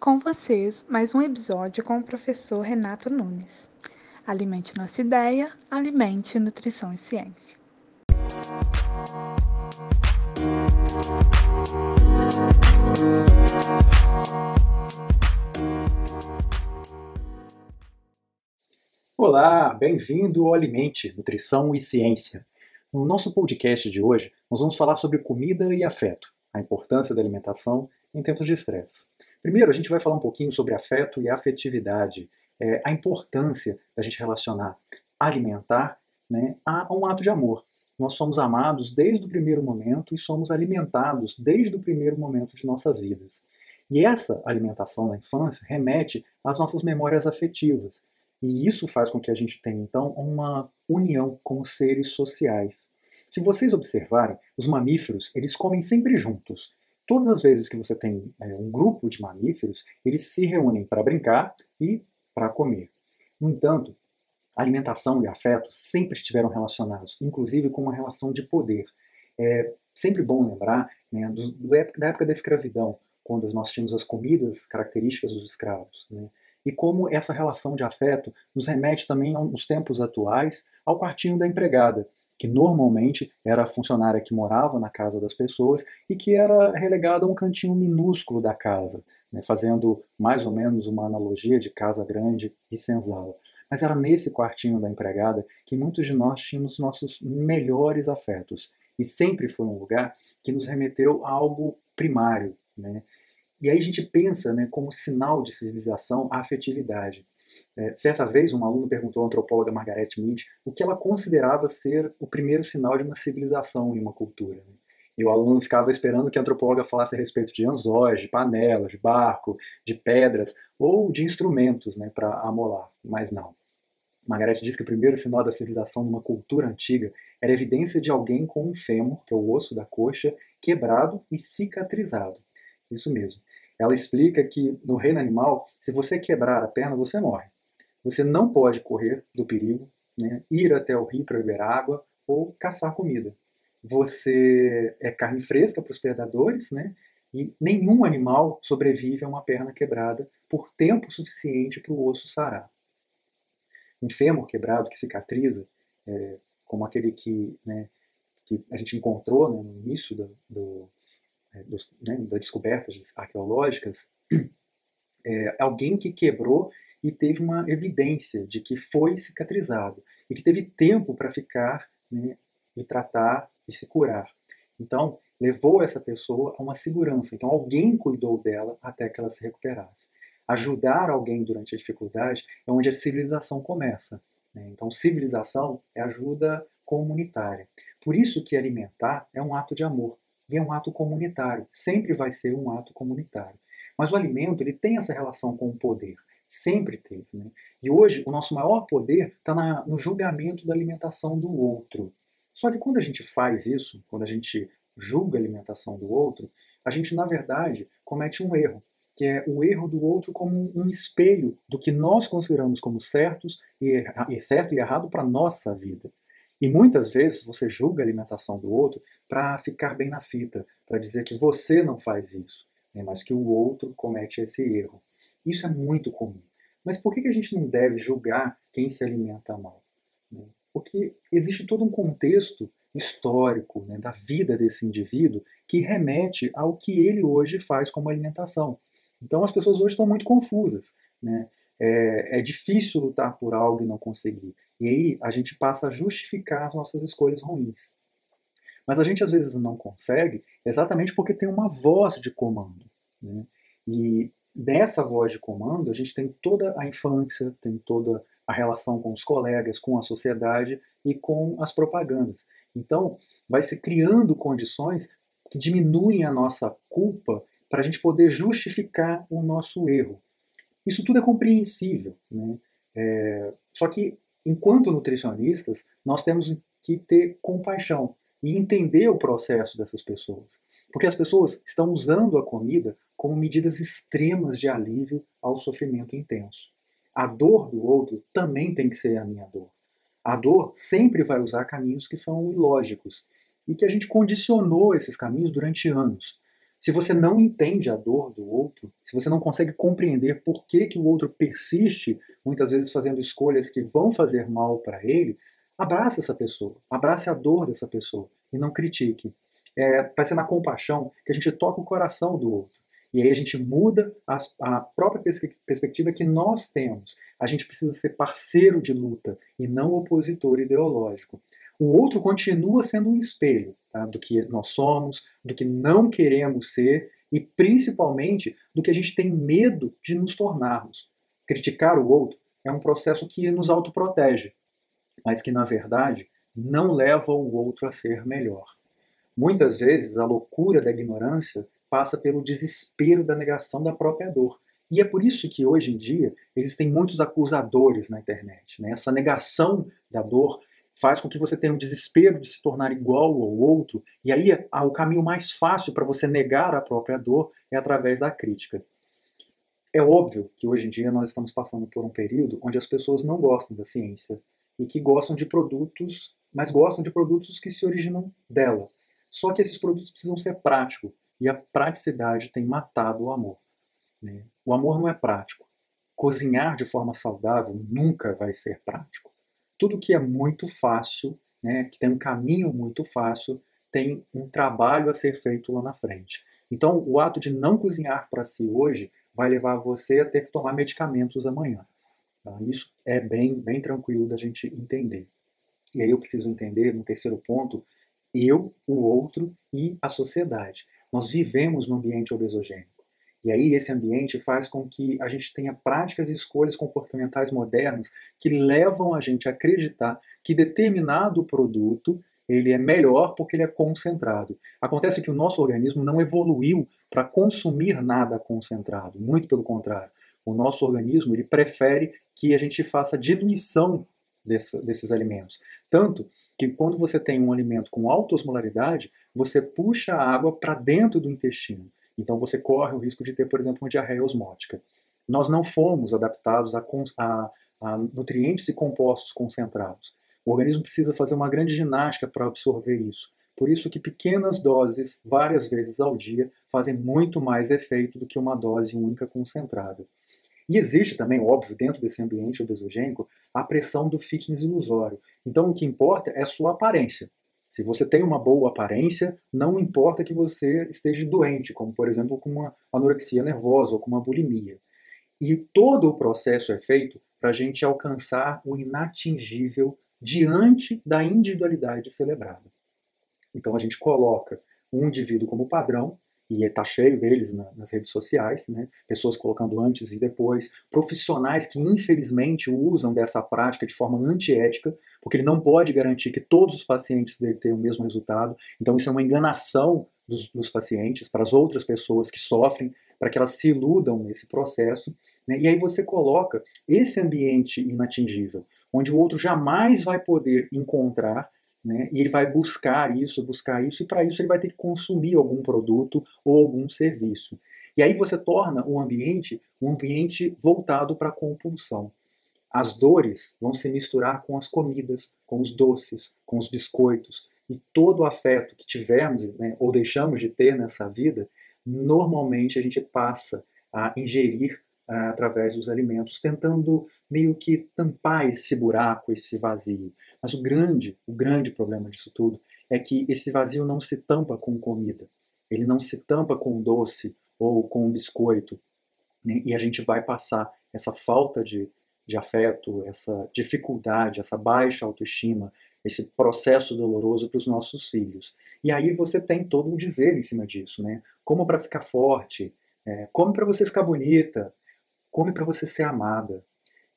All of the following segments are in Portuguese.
Com vocês, mais um episódio com o professor Renato Nunes. Alimente nossa ideia, alimente nutrição e ciência. Olá, bem-vindo ao Alimente, Nutrição e Ciência. No nosso podcast de hoje, nós vamos falar sobre comida e afeto, a importância da alimentação em tempos de estresse. Primeiro, a gente vai falar um pouquinho sobre afeto e afetividade, é, a importância da gente relacionar alimentar né, a um ato de amor. Nós somos amados desde o primeiro momento e somos alimentados desde o primeiro momento de nossas vidas. E essa alimentação na infância remete às nossas memórias afetivas. E isso faz com que a gente tenha, então, uma união como seres sociais. Se vocês observarem, os mamíferos, eles comem sempre juntos. Todas as vezes que você tem é, um grupo de mamíferos, eles se reúnem para brincar e para comer. No entanto, alimentação e afeto sempre estiveram relacionados, inclusive com uma relação de poder. É sempre bom lembrar né, do, do época, da época da escravidão, quando nós tínhamos as comidas características dos escravos. Né, e como essa relação de afeto nos remete também aos tempos atuais ao quartinho da empregada, que normalmente era a funcionária que morava na casa das pessoas e que era relegada a um cantinho minúsculo da casa, né, fazendo mais ou menos uma analogia de casa grande e senzala. Mas era nesse quartinho da empregada que muitos de nós tínhamos nossos melhores afetos. E sempre foi um lugar que nos remeteu a algo primário. Né? E aí a gente pensa né, como sinal de civilização a afetividade. É, certa vez, um aluno perguntou à antropóloga Margaret Mead o que ela considerava ser o primeiro sinal de uma civilização em uma cultura. Né? E o aluno ficava esperando que a antropóloga falasse a respeito de anzóis, de panelas, de barco, de pedras ou de instrumentos né, para amolar, mas não. Margaret diz que o primeiro sinal da civilização numa cultura antiga era evidência de alguém com um fêmur, que é o osso da coxa, quebrado e cicatrizado. Isso mesmo. Ela explica que no reino animal, se você quebrar a perna, você morre. Você não pode correr do perigo, né, ir até o rio para beber água ou caçar comida. Você é carne fresca para os predadores, né, e nenhum animal sobrevive a uma perna quebrada por tempo suficiente para o osso sarar. Um fêmur quebrado que cicatriza, é, como aquele que, né, que a gente encontrou né, no início do, do, é, dos, né, das descobertas arqueológicas, é alguém que quebrou e teve uma evidência de que foi cicatrizado e que teve tempo para ficar né, e tratar e se curar. Então, levou essa pessoa a uma segurança. Então, alguém cuidou dela até que ela se recuperasse. Ajudar alguém durante a dificuldade é onde a civilização começa. Né? Então, civilização é ajuda comunitária. Por isso que alimentar é um ato de amor e é um ato comunitário. Sempre vai ser um ato comunitário. Mas o alimento ele tem essa relação com o poder. Sempre teve. Né? E hoje o nosso maior poder está no julgamento da alimentação do outro. Só que quando a gente faz isso, quando a gente julga a alimentação do outro, a gente, na verdade, comete um erro, que é o erro do outro como um espelho do que nós consideramos como certos e, certo e errado para a nossa vida. E muitas vezes você julga a alimentação do outro para ficar bem na fita, para dizer que você não faz isso, né, mas que o outro comete esse erro. Isso é muito comum. Mas por que a gente não deve julgar quem se alimenta mal? Né? Porque existe todo um contexto histórico né, da vida desse indivíduo que remete ao que ele hoje faz como alimentação. Então as pessoas hoje estão muito confusas. Né? É, é, difícil lutar por algo e não conseguir. E aí a gente passa a justificar as nossas escolhas ruins. Mas a gente às vezes não consegue exatamente porque tem uma voz de comando. Né? E dessa voz de comando, a gente tem toda a infância, tem toda a relação com os colegas, com a sociedade e com as propagandas. Então, vai se criando condições que diminuem a nossa culpa para a gente poder justificar o nosso erro. Isso tudo é compreensível, né? É, só que, enquanto nutricionistas, nós temos que ter compaixão e entender o processo dessas pessoas. Porque as pessoas estão usando a comida como medidas extremas de alívio ao sofrimento intenso. A dor do outro também tem que ser a minha dor. A dor sempre vai usar caminhos que são ilógicos e que a gente condicionou esses caminhos durante anos. Se você não entende a dor do outro, se você não consegue compreender por que, que o outro persiste, muitas vezes fazendo escolhas que vão fazer mal para ele, abrace essa pessoa, abrace a dor dessa pessoa e não critique. É, vai ser na compaixão que a gente toca o coração do outro. E aí a gente muda a, a própria perspectiva que nós temos. A gente precisa ser parceiro de luta e não opositor ideológico. O outro continua sendo um espelho tá? do que nós somos, do que não queremos ser e principalmente do que a gente tem medo de nos tornarmos. Criticar o outro é um processo que nos autoprotege, mas que na verdade não leva o outro a ser melhor. Muitas vezes a loucura da ignorância passa pelo desespero da negação da própria dor. E é por isso que hoje em dia existem muitos acusadores na internet. Né? Essa negação da dor faz com que você tenha um desespero de se tornar igual ao outro, e aí o caminho mais fácil para você negar a própria dor é através da crítica. É óbvio que hoje em dia nós estamos passando por um período onde as pessoas não gostam da ciência e que gostam de produtos, mas gostam de produtos que se originam dela. Só que esses produtos precisam ser práticos e a praticidade tem matado o amor. Né? O amor não é prático. Cozinhar de forma saudável nunca vai ser prático. Tudo que é muito fácil, né, que tem um caminho muito fácil, tem um trabalho a ser feito lá na frente. Então, o ato de não cozinhar para si hoje vai levar você a ter que tomar medicamentos amanhã. Tá? Isso é bem, bem tranquilo da gente entender. E aí eu preciso entender, no terceiro ponto, eu, o outro e a sociedade. Nós vivemos num ambiente obesogênico. E aí esse ambiente faz com que a gente tenha práticas e escolhas comportamentais modernas que levam a gente a acreditar que determinado produto ele é melhor porque ele é concentrado. Acontece que o nosso organismo não evoluiu para consumir nada concentrado, muito pelo contrário. O nosso organismo ele prefere que a gente faça diluição desse, desses alimentos. Tanto que quando você tem um alimento com alta osmolaridade, você puxa a água para dentro do intestino. Então você corre o risco de ter, por exemplo, uma diarreia osmótica. Nós não fomos adaptados a, a, a nutrientes e compostos concentrados. O organismo precisa fazer uma grande ginástica para absorver isso. Por isso que pequenas doses, várias vezes ao dia, fazem muito mais efeito do que uma dose única concentrada. E existe também, óbvio, dentro desse ambiente obesogênico, a pressão do fitness ilusório. Então o que importa é a sua aparência. Se você tem uma boa aparência, não importa que você esteja doente, como por exemplo com uma anorexia nervosa ou com uma bulimia. E todo o processo é feito para a gente alcançar o inatingível diante da individualidade celebrada. Então a gente coloca um indivíduo como padrão, e está cheio deles na, nas redes sociais, né? pessoas colocando antes e depois, profissionais que infelizmente usam dessa prática de forma antiética, porque ele não pode garantir que todos os pacientes dele tenham o mesmo resultado, então isso é uma enganação dos, dos pacientes para as outras pessoas que sofrem, para que elas se iludam nesse processo, né? e aí você coloca esse ambiente inatingível, onde o outro jamais vai poder encontrar né? E ele vai buscar isso, buscar isso, e para isso ele vai ter que consumir algum produto ou algum serviço. E aí você torna o ambiente um ambiente voltado para a compulsão. As dores vão se misturar com as comidas, com os doces, com os biscoitos. E todo o afeto que tivermos né, ou deixamos de ter nessa vida, normalmente a gente passa a ingerir uh, através dos alimentos, tentando meio que tampar esse buraco, esse vazio. Mas o grande, o grande problema disso tudo é que esse vazio não se tampa com comida, ele não se tampa com doce ou com biscoito, né? e a gente vai passar essa falta de, de afeto, essa dificuldade, essa baixa autoestima, esse processo doloroso para os nossos filhos. E aí você tem todo o dizer em cima disso, né? Como para ficar forte, é, come para você ficar bonita, come para você ser amada.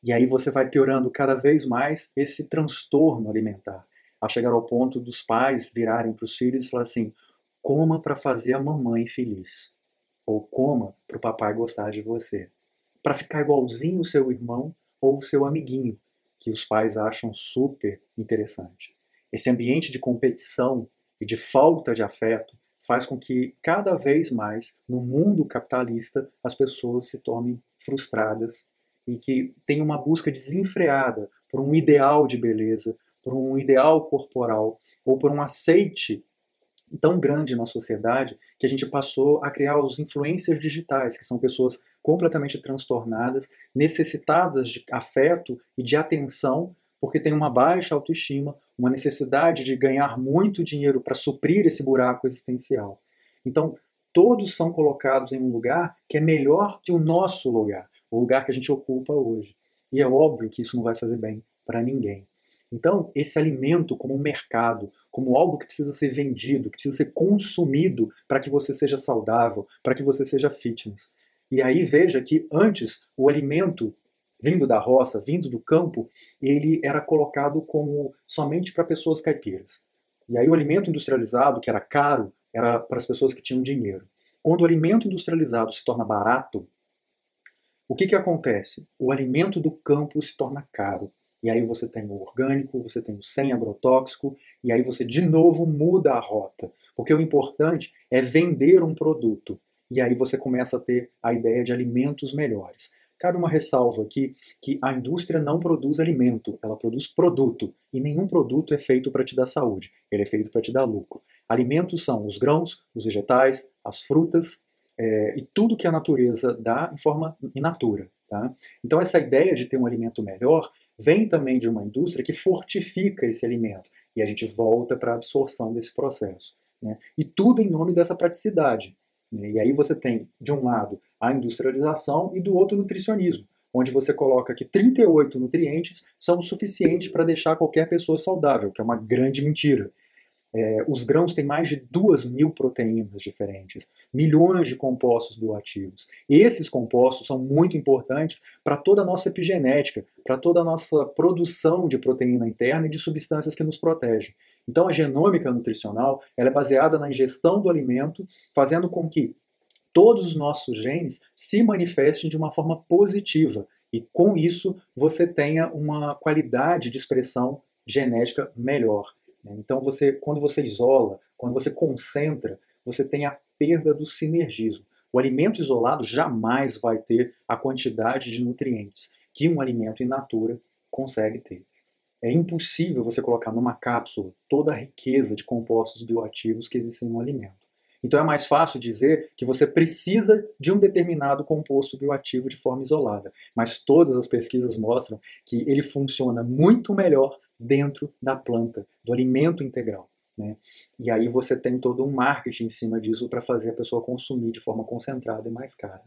E aí você vai piorando cada vez mais esse transtorno alimentar, a chegar ao ponto dos pais virarem para os filhos e falar assim: coma para fazer a mamãe feliz, ou coma para o papai gostar de você, para ficar igualzinho o seu irmão ou o seu amiguinho, que os pais acham super interessante. Esse ambiente de competição e de falta de afeto faz com que cada vez mais no mundo capitalista as pessoas se tornem frustradas e que tem uma busca desenfreada por um ideal de beleza, por um ideal corporal ou por um aceite tão grande na sociedade que a gente passou a criar os influencers digitais, que são pessoas completamente transtornadas, necessitadas de afeto e de atenção, porque têm uma baixa autoestima, uma necessidade de ganhar muito dinheiro para suprir esse buraco existencial. Então, todos são colocados em um lugar que é melhor que o nosso lugar, o lugar que a gente ocupa hoje. E é óbvio que isso não vai fazer bem para ninguém. Então, esse alimento como um mercado, como algo que precisa ser vendido, que precisa ser consumido para que você seja saudável, para que você seja fitness. E aí veja que antes o alimento vindo da roça, vindo do campo, ele era colocado como somente para pessoas caipiras. E aí o alimento industrializado, que era caro, era para as pessoas que tinham dinheiro. Quando o alimento industrializado se torna barato, o que, que acontece? O alimento do campo se torna caro. E aí você tem o orgânico, você tem o sem agrotóxico, e aí você de novo muda a rota. Porque o importante é vender um produto. E aí você começa a ter a ideia de alimentos melhores. Cabe uma ressalva aqui que a indústria não produz alimento, ela produz produto. E nenhum produto é feito para te dar saúde, ele é feito para te dar lucro. Alimentos são os grãos, os vegetais, as frutas é, e tudo que a natureza dá em forma in natura. Tá? Então essa ideia de ter um alimento melhor vem também de uma indústria que fortifica esse alimento. E a gente volta para a absorção desse processo. Né? E tudo em nome dessa praticidade. Né? E aí você tem, de um lado, a industrialização e do outro, o nutricionismo, onde você coloca que 38 nutrientes são o suficiente para deixar qualquer pessoa saudável, que é uma grande mentira. É, os grãos têm mais de duas mil proteínas diferentes, milhões de compostos bioativos. Esses compostos são muito importantes para toda a nossa epigenética, para toda a nossa produção de proteína interna e de substâncias que nos protegem. Então, a genômica nutricional ela é baseada na ingestão do alimento, fazendo com que todos os nossos genes se manifestem de uma forma positiva. E com isso, você tenha uma qualidade de expressão genética melhor. Né? Então, você, quando você isola, quando você concentra, você tem a perda do sinergismo. O alimento isolado jamais vai ter a quantidade de nutrientes que um alimento in natura consegue ter. É impossível você colocar numa cápsula toda a riqueza de compostos bioativos que existem no alimento. Então é mais fácil dizer que você precisa de um determinado composto bioativo de forma isolada, mas todas as pesquisas mostram que ele funciona muito melhor dentro da planta, do alimento integral. Né? E aí você tem todo um marketing em cima disso para fazer a pessoa consumir de forma concentrada e mais cara.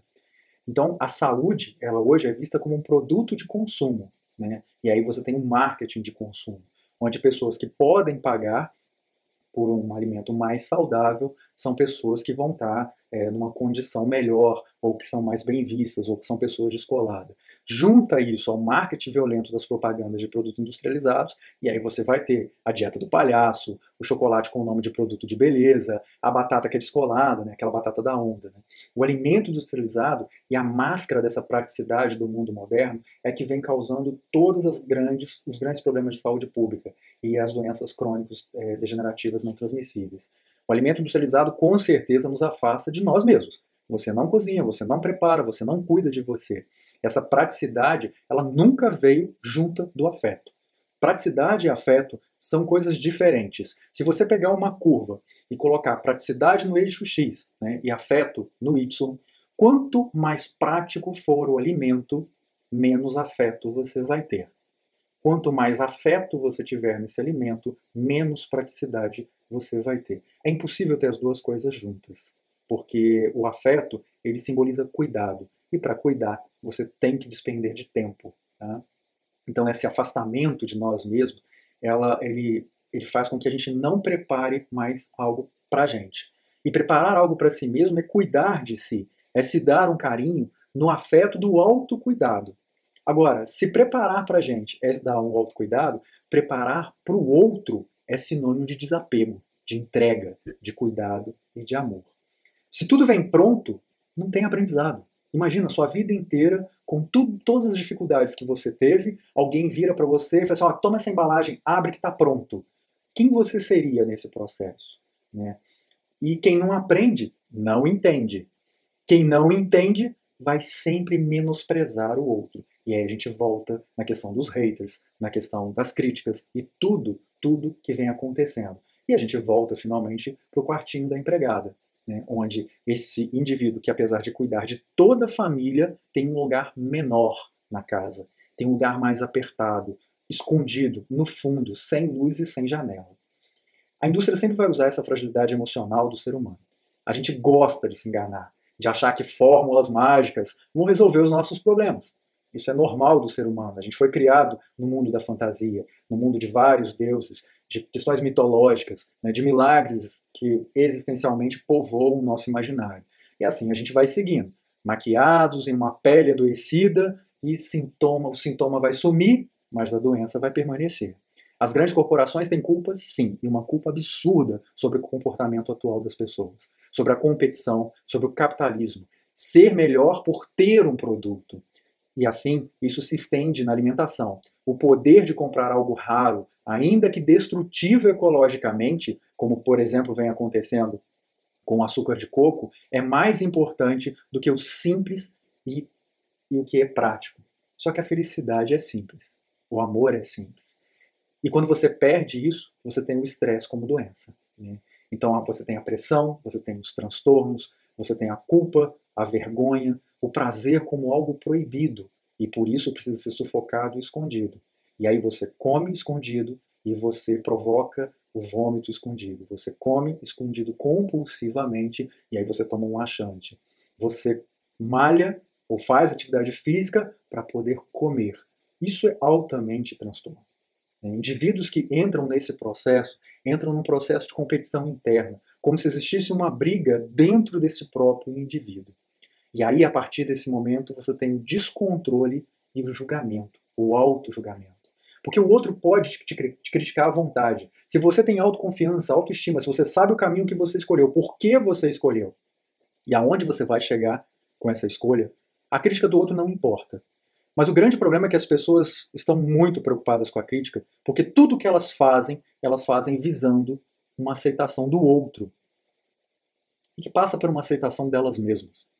Então a saúde, ela hoje é vista como um produto de consumo, né? E aí você tem um marketing de consumo, onde pessoas que podem pagar por um alimento mais saudável são pessoas que vão estar é, numa condição melhor, ou que são mais bem vistas, ou que são pessoas descoladas. Junta isso ao marketing violento das propagandas de produtos industrializados, e aí você vai ter a dieta do palhaço, o chocolate com o nome de produto de beleza, a batata que é descolada, né, aquela batata da onda. Né. O alimento industrializado e a máscara dessa praticidade do mundo moderno é que vem causando todos os grandes, os grandes problemas de saúde pública e as doenças crônicas é, degenerativas não transmissíveis. O alimento industrializado com certeza nos afasta de nós mesmos. Você não cozinha, você não prepara, você não cuida de você. Essa praticidade, ela nunca veio junta do afeto. Praticidade e afeto são coisas diferentes. Se você pegar uma curva e colocar praticidade no eixo X né, e afeto no Y, quanto mais prático for o alimento, menos afeto você vai ter. Quanto mais afeto você tiver nesse alimento, menos praticidade você vai ter. É impossível ter as duas coisas juntas porque o afeto ele simboliza cuidado e para cuidar você tem que despender de tempo. Tá? Então esse afastamento de nós mesmos, ela, ele, ele faz com que a gente não prepare mais algo para a gente. E preparar algo para si mesmo é cuidar de si, é se dar um carinho no afeto do autocuidado. Agora, se preparar para a gente é dar um autocuidado, preparar para o outro é sinônimo de desapego, de entrega, de cuidado e de amor. Se tudo vem pronto, não tem aprendizado. Imagina sua vida inteira, com todas as dificuldades que você teve, alguém vira para você e fala assim: oh, toma essa embalagem, abre que está pronto. Quem você seria nesse processo? Né? E quem não aprende, não entende. Quem não entende, vai sempre menosprezar o outro. E aí a gente volta na questão dos haters, na questão das críticas e tudo, tudo que vem acontecendo. E a gente volta finalmente para o quartinho da empregada, né, onde esse indivíduo, que apesar de cuidar de toda a família, tem um lugar menor na casa, tem um lugar mais apertado, escondido, no fundo, sem luz e sem janela. A indústria sempre vai usar essa fragilidade emocional do ser humano. A gente gosta de se enganar, de achar que fórmulas mágicas vão resolver os nossos problemas. Isso é normal do ser humano. A gente foi criado no mundo da fantasia, no mundo de vários deuses, de questões mitológicas, né, de milagres que existencialmente povoam o nosso imaginário. E assim a gente vai seguindo, maquiados em uma pele adoecida e sintoma, o sintoma vai sumir, mas a doença vai permanecer. As grandes corporações têm culpa, sim, e uma culpa absurda sobre o comportamento atual das pessoas, sobre a competição, sobre o capitalismo. Ser melhor por ter um produto. E assim, isso se estende na alimentação. O poder de comprar algo raro, ainda que destrutivo ecologicamente, como por exemplo vem acontecendo com o açúcar de coco, é mais importante do que o simples e, e o que é prático. Só que a felicidade é simples, o amor é simples. E quando você perde isso, você tem o estresse como doença. Né? Então você tem a pressão, você tem os transtornos, você tem a culpa, a vergonha, o prazer como algo proibido. E por isso precisa ser sufocado e escondido. E aí você come escondido e você provoca o vômito escondido. Você come escondido compulsivamente e aí você toma um laxante. Você malha ou faz atividade física para poder comer. Isso é altamente transtorno. Indivíduos que entram nesse processo, entram num processo de competição interna, como se existisse uma briga dentro desse próprio indivíduo. E aí, a partir desse momento, você tem o descontrole e o julgamento, o auto-julgamento. Porque o outro pode te, te, criticar à vontade. Se você tem autoconfiança, autoestima, se você sabe o caminho que você escolheu, por que você escolheu e aonde você vai chegar com essa escolha, a crítica do outro não importa. Mas o grande problema é que as pessoas estão muito preocupadas com a crítica, porque tudo que elas fazem, elas fazem visando uma aceitação do outro. E que passa por uma aceitação delas mesmas.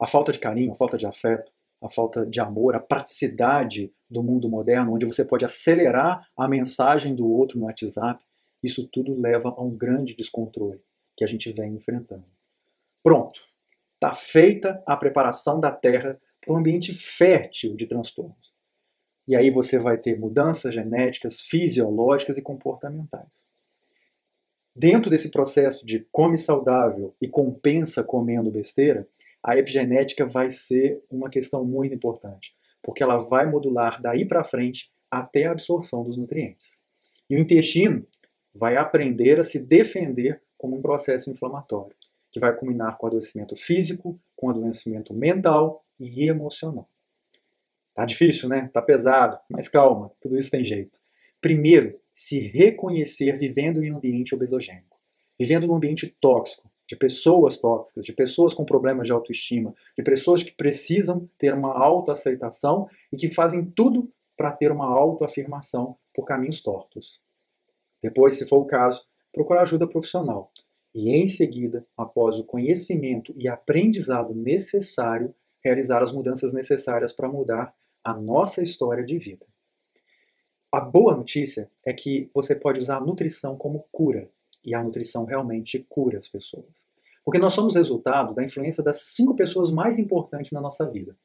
A falta de carinho, a falta de afeto, a falta de amor, a praticidade do mundo moderno, onde você pode acelerar a mensagem do outro no WhatsApp, isso tudo leva a um grande descontrole que a gente vem enfrentando. Pronto, está feita a preparação da Terra para um ambiente fértil de transtornos. E aí você vai ter mudanças genéticas, fisiológicas e comportamentais. Dentro desse processo de come saudável e compensa comendo besteira, a epigenética vai ser uma questão muito importante, porque ela vai modular daí para frente até a absorção dos nutrientes. E o intestino vai aprender a se defender como um processo inflamatório, que vai culminar com adoecimento físico, com adoecimento mental e emocional. Tá difícil, né? Tá pesado, mas calma, tudo isso tem jeito. Primeiro, se reconhecer vivendo em um ambiente obesogênico, vivendo num ambiente tóxico, de pessoas tóxicas, de pessoas com problemas de autoestima, de pessoas que precisam ter uma autoaceitação e que fazem tudo para ter uma autoafirmação por caminhos tortos. Depois, se for o caso, procurar ajuda profissional. E em seguida, após o conhecimento e aprendizado necessário, realizar as mudanças necessárias para mudar a nossa história de vida. A boa notícia é que você pode usar a nutrição como cura e a nutrição realmente cura as pessoas. Porque nós somos resultado da influência das cinco pessoas mais importantes na nossa vida: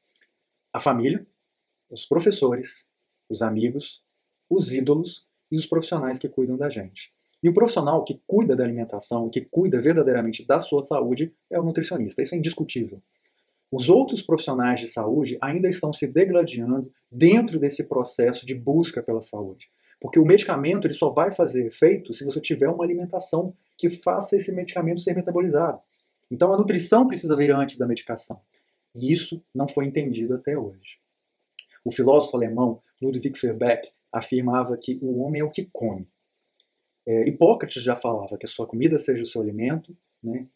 a família, os professores, os amigos, os ídolos e os profissionais que cuidam da gente. E o profissional que cuida da alimentação, que cuida verdadeiramente da sua saúde, é o nutricionista. Isso é indiscutível. Os outros profissionais de saúde ainda estão se degladiando dentro desse processo de busca pela saúde. Porque o medicamento ele só vai fazer efeito se você tiver uma alimentação que faça esse medicamento ser metabolizado. Então a nutrição precisa vir antes da medicação. E isso não foi entendido até hoje. O filósofo alemão Ludwig Feuerbach afirmava que o homem é o que come. É, Hipócrates já falava que a sua comida seja o seu alimento, né?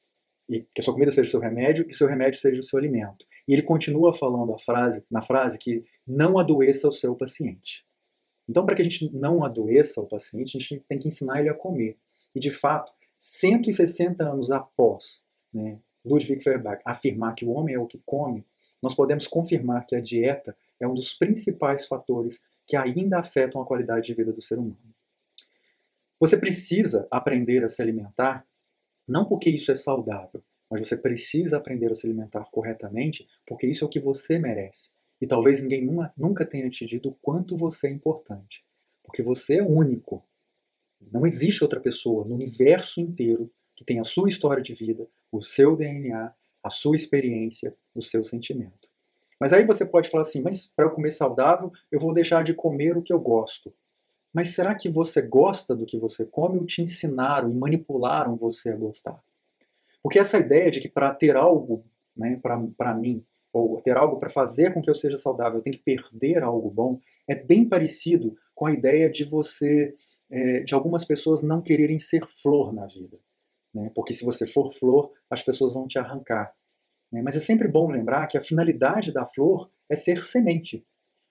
e que a sua comida seja o seu remédio, e seu remédio seja o seu alimento. E ele continua falando a frase, na frase que não adoeça o seu paciente. Então, para que a gente não adoeça o paciente, a gente tem que ensinar ele a comer. E, de fato, 160 anos após né, Ludwig Feuerbach afirmar que o homem é o que come, nós podemos confirmar que a dieta é um dos principais fatores que ainda afetam a qualidade de vida do ser humano. Você precisa aprender a se alimentar, não porque isso é saudável, mas você precisa aprender a se alimentar corretamente, porque isso é o que você merece. E talvez ninguém nunca tenha te dito o quanto você é importante. Porque você é único. Não existe outra pessoa no universo inteiro que tenha a sua história de vida, o seu DNA, a sua experiência, o seu sentimento. Mas aí você pode falar assim: mas para eu comer saudável, eu vou deixar de comer o que eu gosto. Mas será que você gosta do que você come ou te ensinaram e manipularam você a gostar? Porque essa ideia de que para ter algo né, para mim, ou ter algo para fazer com que eu seja saudável, eu tenho que perder algo bom, é bem parecido com a ideia de você, é, de algumas pessoas não quererem ser flor na vida. Né? Porque se você for flor, as pessoas vão te arrancar. Né? Mas é sempre bom lembrar que a finalidade da flor é ser semente.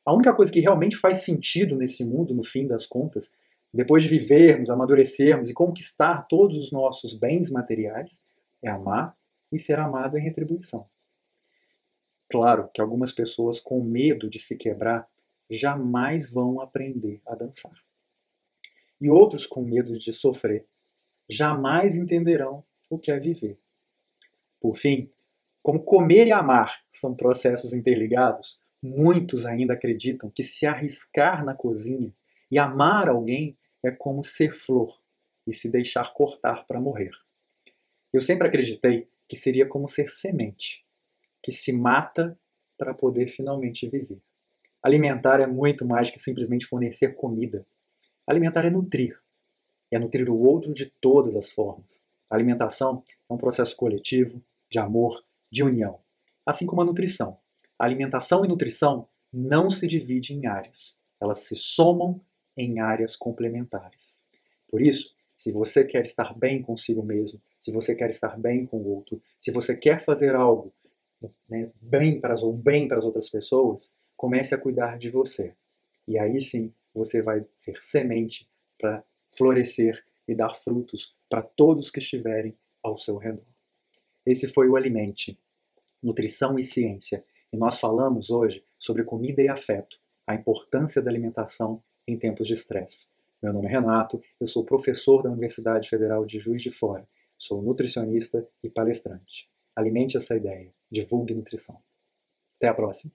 A única coisa que realmente faz sentido nesse mundo, no fim das contas, depois de vivermos, amadurecermos e conquistar todos os nossos bens materiais, é amar e ser amado em retribuição. Claro que algumas pessoas com medo de se quebrar jamais vão aprender a dançar. E outros com medo de sofrer jamais entenderão o que é viver. Por fim, como comer e amar são processos interligados, muitos ainda acreditam que se arriscar na cozinha e amar alguém é como ser flor e se deixar cortar para morrer. Eu sempre acreditei que seria como ser semente, que se mata para poder finalmente viver. Alimentar é muito mais que simplesmente fornecer comida. Alimentar é nutrir. É nutrir o outro de todas as formas. A alimentação é um processo coletivo, de amor, de união, assim como a nutrição. A alimentação e nutrição não se dividem em áreas, elas se somam em áreas complementares. Por isso, se você quer estar bem consigo mesmo, se você quer estar bem com o outro, se você quer fazer algo né, bem para ou bem para as outras pessoas, comece a cuidar de você. E aí sim você vai ser semente para florescer e dar frutos para todos que estiverem ao seu redor. Esse foi o Alimente, Nutrição e Ciência. E nós falamos hoje sobre comida e afeto, a importância da alimentação em tempos de estresse. Meu nome é Renato, eu sou professor da Universidade Federal de Juiz de Fora, sou nutricionista e palestrante. Alimente essa ideia, divulgue nutrição. Até a próxima!